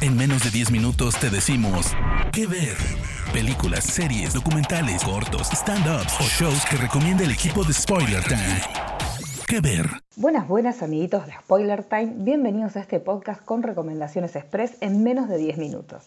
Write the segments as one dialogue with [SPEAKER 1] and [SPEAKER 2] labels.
[SPEAKER 1] En menos de 10 minutos te decimos qué ver. Películas, series, documentales, cortos, stand-ups o shows que recomienda el equipo de Spoiler Time. ¿Qué ver?
[SPEAKER 2] Buenas, buenas amiguitos de Spoiler Time. Bienvenidos a este podcast con recomendaciones express en menos de 10 minutos.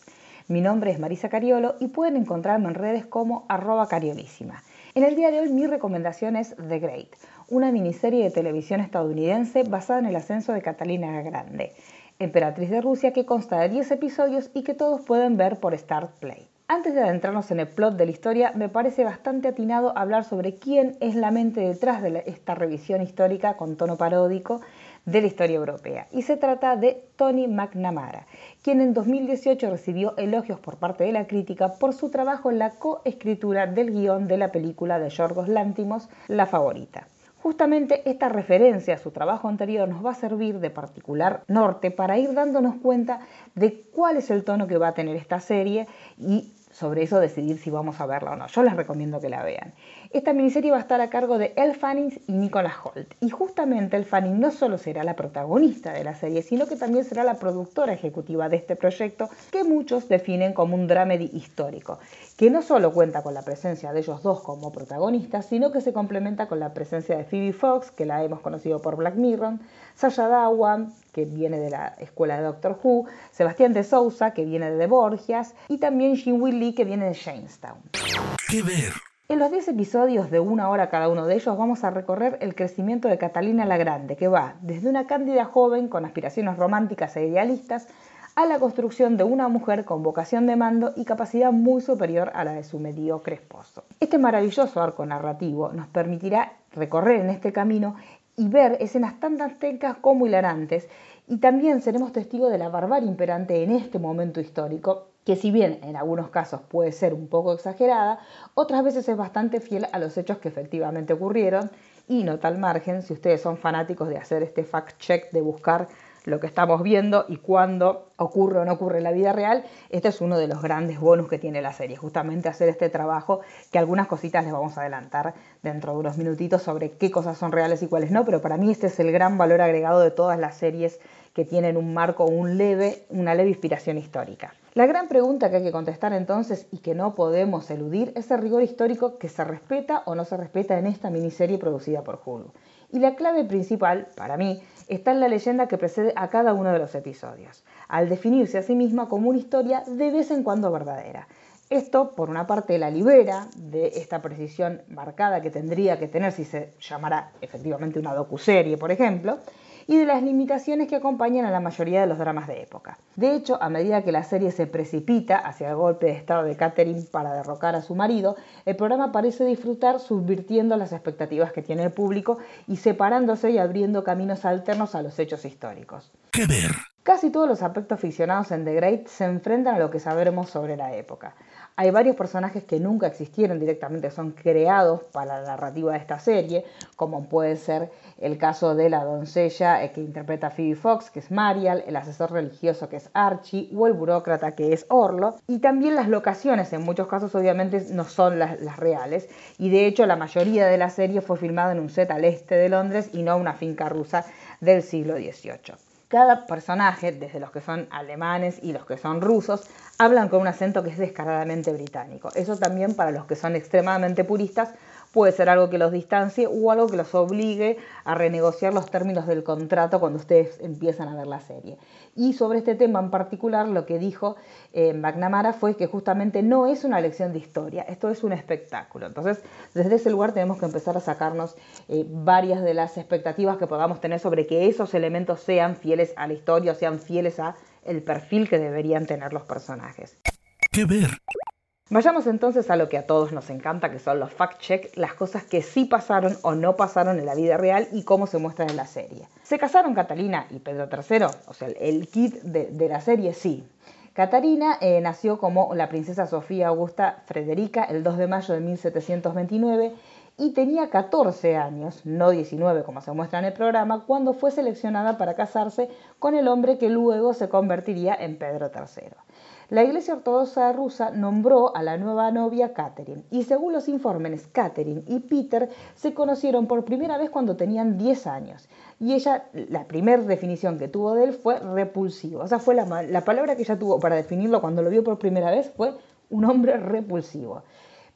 [SPEAKER 2] Mi nombre es Marisa Cariolo y pueden encontrarme en redes como arroba cariolísima. En el día de hoy mi recomendación es The Great, una miniserie de televisión estadounidense basada en el ascenso de Catalina Grande, emperatriz de Rusia que consta de 10 episodios y que todos pueden ver por Start Play. Antes de adentrarnos en el plot de la historia, me parece bastante atinado hablar sobre quién es la mente detrás de esta revisión histórica con tono paródico de la historia europea. Y se trata de Tony McNamara, quien en 2018 recibió elogios por parte de la crítica por su trabajo en la coescritura del guion de la película de Yorgos Lántimos, La Favorita. Justamente esta referencia a su trabajo anterior nos va a servir de particular norte para ir dándonos cuenta de cuál es el tono que va a tener esta serie y sobre eso decidir si vamos a verla o no. Yo les recomiendo que la vean. Esta miniserie va a estar a cargo de Elle Fanning y Nicolas Holt. Y justamente Elle Fanning no solo será la protagonista de la serie, sino que también será la productora ejecutiva de este proyecto que muchos definen como un dramedy histórico, que no solo cuenta con la presencia de ellos dos como protagonistas, sino que se complementa con la presencia de Phoebe Fox, que la hemos conocido por Black Mirror, Sasha que viene de la escuela de Doctor Who, Sebastián de Sousa, que viene de Borgias, y también Jim Lee, que viene de Jamestown.
[SPEAKER 1] ¿Qué ver?
[SPEAKER 2] En los 10 episodios de una hora cada uno de ellos vamos a recorrer el crecimiento de Catalina la Grande, que va desde una cándida joven con aspiraciones románticas e idealistas a la construcción de una mujer con vocación de mando y capacidad muy superior a la de su mediocre esposo. Este maravilloso arco narrativo nos permitirá recorrer en este camino y ver escenas tan dantescas como hilarantes. Y también seremos testigos de la barbarie imperante en este momento histórico que si bien en algunos casos puede ser un poco exagerada, otras veces es bastante fiel a los hechos que efectivamente ocurrieron. Y no tal margen si ustedes son fanáticos de hacer este fact check de buscar lo que estamos viendo y cuándo ocurre o no ocurre en la vida real, este es uno de los grandes bonus que tiene la serie, justamente hacer este trabajo que algunas cositas les vamos a adelantar dentro de unos minutitos sobre qué cosas son reales y cuáles no, pero para mí este es el gran valor agregado de todas las series que tienen un marco, un leve, una leve inspiración histórica. La gran pregunta que hay que contestar entonces y que no podemos eludir es el rigor histórico que se respeta o no se respeta en esta miniserie producida por Hulu. Y la clave principal, para mí, está en la leyenda que precede a cada uno de los episodios, al definirse a sí misma como una historia de vez en cuando verdadera. Esto, por una parte, la libera de esta precisión marcada que tendría que tener si se llamara efectivamente una docuserie, por ejemplo, y de las limitaciones que acompañan a la mayoría de los dramas de época. De hecho, a medida que la serie se precipita hacia el golpe de estado de Catherine para derrocar a su marido, el programa parece disfrutar subvirtiendo las expectativas que tiene el público y separándose y abriendo caminos alternos a los hechos históricos.
[SPEAKER 1] ¿Qué ver?
[SPEAKER 2] Casi todos los aspectos ficcionados en The Great se enfrentan a lo que sabremos sobre la época. Hay varios personajes que nunca existieron directamente, son creados para la narrativa de esta serie, como puede ser el caso de la doncella eh, que interpreta Phoebe Fox, que es Marial, el asesor religioso que es Archie, o el burócrata que es Orlo. Y también las locaciones, en muchos casos obviamente no son las, las reales, y de hecho la mayoría de la serie fue filmada en un set al este de Londres y no una finca rusa del siglo XVIII. Cada personaje, desde los que son alemanes y los que son rusos, hablan con un acento que es descaradamente británico. Eso también para los que son extremadamente puristas puede ser algo que los distancie o algo que los obligue a renegociar los términos del contrato cuando ustedes empiezan a ver la serie. Y sobre este tema en particular, lo que dijo eh, McNamara fue que justamente no es una lección de historia, esto es un espectáculo. Entonces, desde ese lugar tenemos que empezar a sacarnos eh, varias de las expectativas que podamos tener sobre que esos elementos sean fieles a la historia o sean fieles a el perfil que deberían tener los personajes.
[SPEAKER 1] ¿Qué ver?
[SPEAKER 2] Vayamos entonces a lo que a todos nos encanta, que son los fact-check, las cosas que sí pasaron o no pasaron en la vida real y cómo se muestran en la serie. ¿Se casaron Catalina y Pedro III? O sea, el kit de, la serie sí. Catalina eh, nació como la princesa Sofía Augusta Frederica el 2 de mayo de 1729 y tenía 14 años, no 19 como se muestra en el programa, cuando fue seleccionada para casarse con el hombre que luego se convertiría en Pedro III. La Iglesia Ortodoxa rusa nombró a la nueva novia Catherine y según los informes Catherine y Peter se conocieron por primera vez cuando tenían 10 años y ella, la primera definición que tuvo de él fue repulsivo, o sea, fue la, la palabra que ella tuvo para definirlo cuando lo vio por primera vez fue un hombre repulsivo.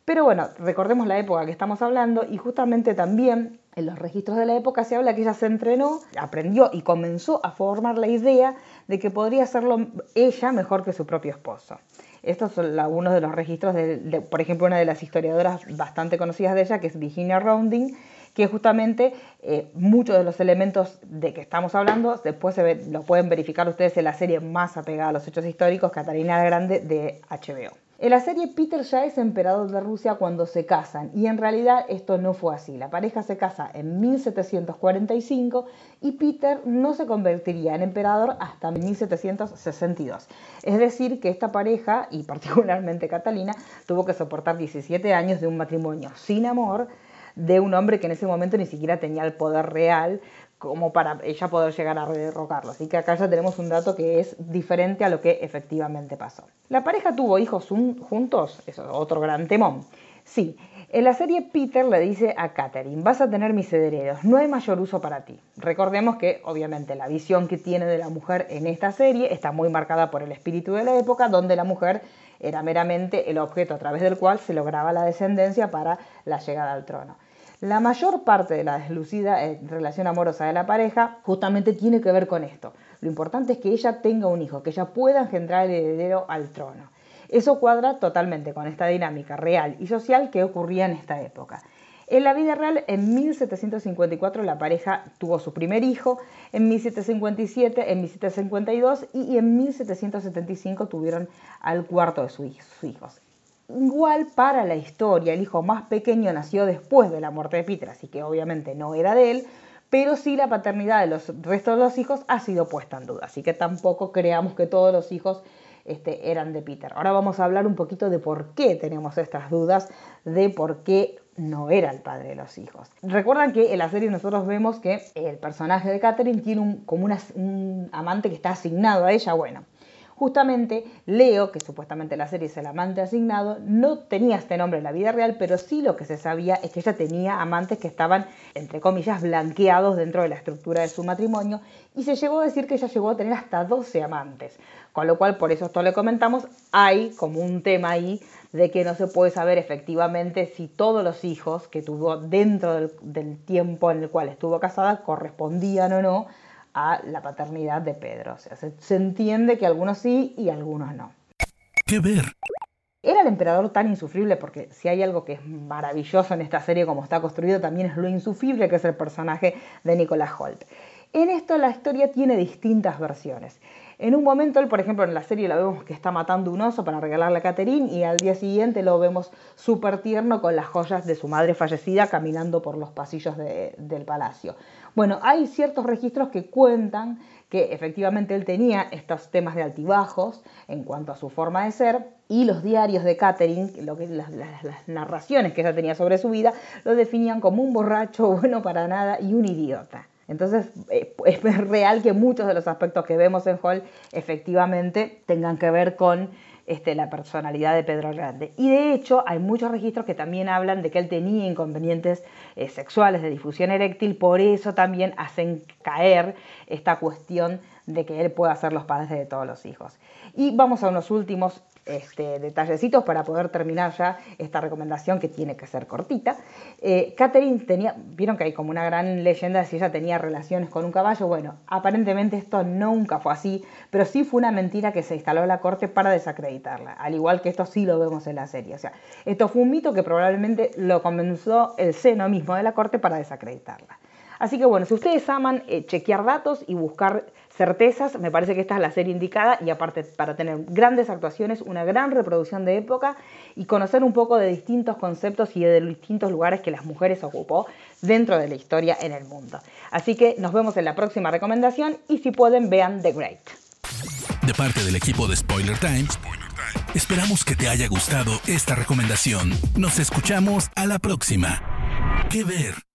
[SPEAKER 2] Pero bueno, recordemos la época que estamos hablando y justamente también en los registros de la época se habla que ella se entrenó, aprendió y comenzó a formar la idea de que podría hacerlo ella mejor que su propio esposo. Estos son algunos de los registros de, por ejemplo, una de las historiadoras bastante conocidas de ella, que es Virginia Rounding, que justamente eh, muchos de los elementos de que estamos hablando, después se lo pueden verificar ustedes en la serie más apegada a los hechos históricos, Catalina la Grande, de HBO. En la serie Peter ya es emperador de Rusia cuando se casan y en realidad esto no fue así. La pareja se casa en 1745 y Peter no se convertiría en emperador hasta 1762. Es decir, que esta pareja, y particularmente Catalina, tuvo que soportar 17 años de un matrimonio sin amor de un hombre que en ese momento ni siquiera tenía el poder real como para ella poder llegar a derrocarlo. Así que acá ya tenemos un dato que es diferente a lo que efectivamente pasó. La pareja tuvo hijos juntos, eso es otro gran temón. Sí, en la serie Peter le dice a Catherine, vas a tener mis herederos, no hay mayor uso para ti. Recordemos que obviamente la visión que tiene de la mujer en esta serie está muy marcada por el espíritu de la época, donde la mujer era meramente el objeto a través del cual se lograba la descendencia para la llegada al trono. La mayor parte de la deslucida eh, relación amorosa de la pareja justamente tiene que ver con esto. Lo importante es que ella tenga un hijo, que ella pueda engendrar el heredero al trono. Eso cuadra totalmente con esta dinámica real y social que ocurría en esta época. En la vida real, en 1754 la pareja tuvo su primer hijo, en 1757, en 1752 y en 1775 tuvieron al cuarto de sus hijos. Igual para la historia, el hijo más pequeño nació después de la muerte de Peter, así que obviamente no era de él, pero sí la paternidad de los restos de los hijos ha sido puesta en duda, así que tampoco creamos que todos los hijos este, eran de Peter. Ahora vamos a hablar un poquito de por qué tenemos estas dudas, de por qué no era el padre de los hijos. Recuerdan que en la serie nosotros vemos que el personaje de Catherine tiene un, como un amante que está asignado a ella. Bueno, Justamente Leo, que supuestamente la serie es el amante asignado, no tenía este nombre en la vida real, pero sí lo que se sabía es que ella tenía amantes que estaban, entre comillas, blanqueados dentro de la estructura de su matrimonio y se llegó a decir que ella llegó a tener hasta 12 amantes. Con lo cual, por eso esto le comentamos, hay como un tema ahí de que no se puede saber efectivamente si todos los hijos que tuvo dentro del, del tiempo en el cual estuvo casada correspondían o no a la paternidad de Pedro. O sea, se, entiende que algunos sí y algunos no.
[SPEAKER 1] ¿Qué ver?
[SPEAKER 2] ¿Era el emperador tan insufrible? Porque si hay algo que es maravilloso en esta serie como está construido, también es lo insufrible que es el personaje de Nicolás Holt. En esto la historia tiene distintas versiones. En un momento, él, por ejemplo, en la serie lo vemos que está matando un oso para regalarle a Catherine y al día siguiente lo vemos súper tierno con las joyas de su madre fallecida caminando por los pasillos del palacio. Bueno, hay ciertos registros que cuentan que efectivamente él tenía estos temas de altibajos en cuanto a su forma de ser y los diarios de Catherine, lo que, las narraciones que ella tenía sobre su vida, lo definían como un borracho bueno para nada y un idiota. Entonces, eh, es real que muchos de los aspectos que vemos en Hall efectivamente tengan que ver con este, la personalidad de Pedro Grande. Y de hecho, hay muchos registros que también hablan de que él tenía inconvenientes eh, sexuales de difusión eréctil, por eso también hacen caer esta cuestión de que él pueda ser los padres de todos los hijos. Y vamos a unos últimos este, detallecitos para poder terminar ya esta recomendación que tiene que ser cortita. Eh, Catherine tenía, vieron que hay como una gran leyenda de si ella tenía relaciones con un caballo. Bueno, aparentemente esto nunca fue así, pero sí fue una mentira que se instaló en la corte para desacreditarla, al igual que esto sí lo vemos en la serie. O sea, esto fue un mito que probablemente lo comenzó el seno mismo de la corte para desacreditarla. Así que bueno, si ustedes aman eh, chequear datos y buscar certezas, me parece que esta es la serie indicada y aparte para tener grandes actuaciones, una gran reproducción de época y conocer un poco de distintos conceptos y de distintos lugares que las mujeres ocupó dentro de la historia en el mundo. Así que nos vemos en la próxima recomendación y si pueden vean The Great.
[SPEAKER 1] De parte del equipo de Spoiler Times, esperamos que te haya gustado esta recomendación. Nos escuchamos a la próxima. ¿Qué ver?